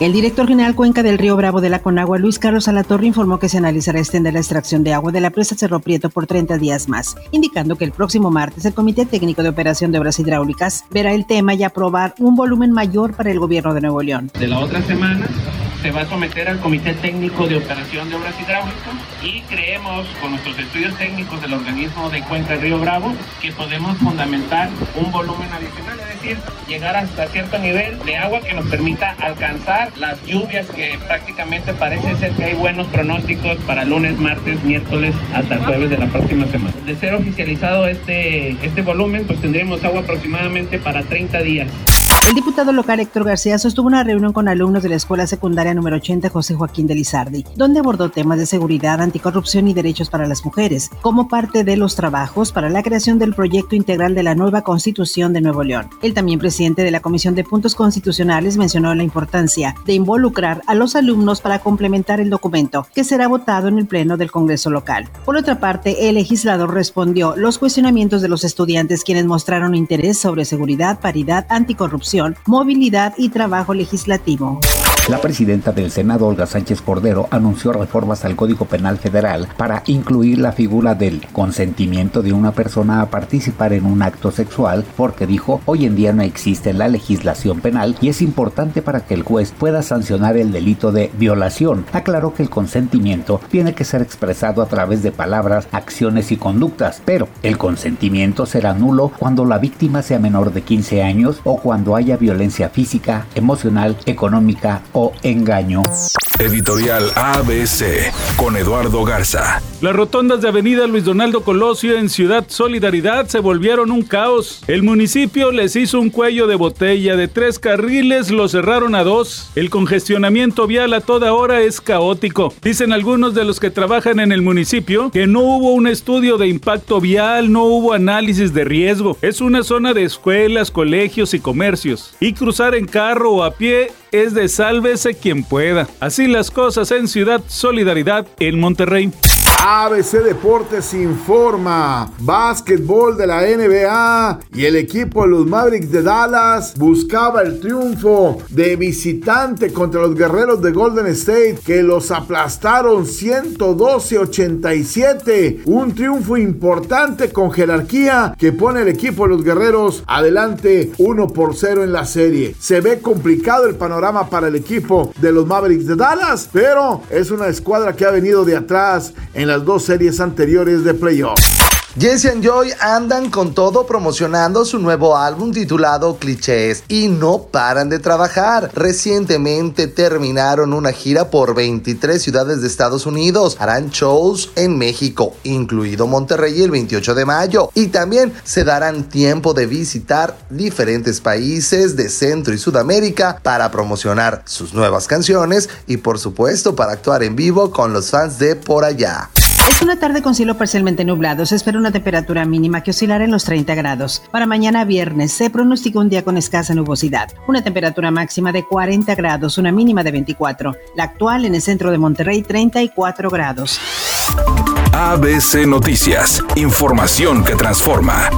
El director general Cuenca del Río Bravo de la Conagua, Luis Carlos Alatorre, informó que se analizará extender la extracción de agua de la presa Cerro Prieto por 30 días más, indicando que el próximo martes el Comité Técnico de Operación de Obras Hidráulicas verá el tema y aprobar un volumen mayor para el gobierno de Nuevo León. De la otra semana se va a someter al Comité Técnico de Operación de Obras Hidráulicas y creemos con nuestros estudios técnicos del organismo de Cuenca Río Bravo que podemos fundamentar un volumen adicional, es decir, llegar hasta cierto nivel de agua que nos permita alcanzar las lluvias que prácticamente parece ser que hay buenos pronósticos para lunes, martes, miércoles hasta jueves de la próxima semana. De ser oficializado este, este volumen, pues tendremos agua aproximadamente para 30 días. El diputado local Héctor García sostuvo una reunión con alumnos de la Escuela Secundaria número 80 José Joaquín de Lizardi, donde abordó temas de seguridad, anticorrupción y derechos para las mujeres, como parte de los trabajos para la creación del proyecto integral de la nueva Constitución de Nuevo León. El también presidente de la Comisión de Puntos Constitucionales mencionó la importancia de involucrar a los alumnos para complementar el documento, que será votado en el Pleno del Congreso local. Por otra parte, el legislador respondió los cuestionamientos de los estudiantes quienes mostraron interés sobre seguridad, paridad, anticorrupción, movilidad y trabajo legislativo. La presidenta del Senado, Olga Sánchez Cordero, anunció reformas al Código Penal Federal para incluir la figura del consentimiento de una persona a participar en un acto sexual, porque dijo, hoy en día no existe la legislación penal y es importante para que el juez pueda sancionar el delito de violación. Aclaró que el consentimiento tiene que ser expresado a través de palabras, acciones y conductas, pero el consentimiento será nulo cuando la víctima sea menor de 15 años o cuando haya violencia física, emocional, económica o engaño. Editorial ABC con Eduardo Garza. Las rotondas de Avenida Luis Donaldo Colosio en Ciudad Solidaridad se volvieron un caos. El municipio les hizo un cuello de botella de tres carriles, lo cerraron a dos. El congestionamiento vial a toda hora es caótico. Dicen algunos de los que trabajan en el municipio que no hubo un estudio de impacto vial, no hubo análisis de riesgo. Es una zona de escuelas, colegios y comercios. Y cruzar en carro o a pie es de sálvese quien pueda. Así las cosas en Ciudad Solidaridad en Monterrey. ABC Deportes informa. Básquetbol de la NBA y el equipo de los Mavericks de Dallas buscaba el triunfo de visitante contra los guerreros de Golden State que los aplastaron 112-87. Un triunfo importante con jerarquía que pone el equipo de los guerreros adelante 1 por 0 en la serie. Se ve complicado el panorama para el equipo de los Mavericks de Dallas, pero es una escuadra que ha venido de atrás en las dos series anteriores de playoffs. Jesse and Joy andan con todo promocionando su nuevo álbum titulado Clichés y no paran de trabajar. Recientemente terminaron una gira por 23 ciudades de Estados Unidos. Harán shows en México, incluido Monterrey el 28 de mayo. Y también se darán tiempo de visitar diferentes países de Centro y Sudamérica para promocionar sus nuevas canciones y por supuesto para actuar en vivo con los fans de por allá. Es una tarde con cielo parcialmente nublado. Se espera una temperatura mínima que oscilará en los 30 grados. Para mañana viernes se pronostica un día con escasa nubosidad. Una temperatura máxima de 40 grados, una mínima de 24. La actual en el centro de Monterrey, 34 grados. ABC Noticias. Información que transforma.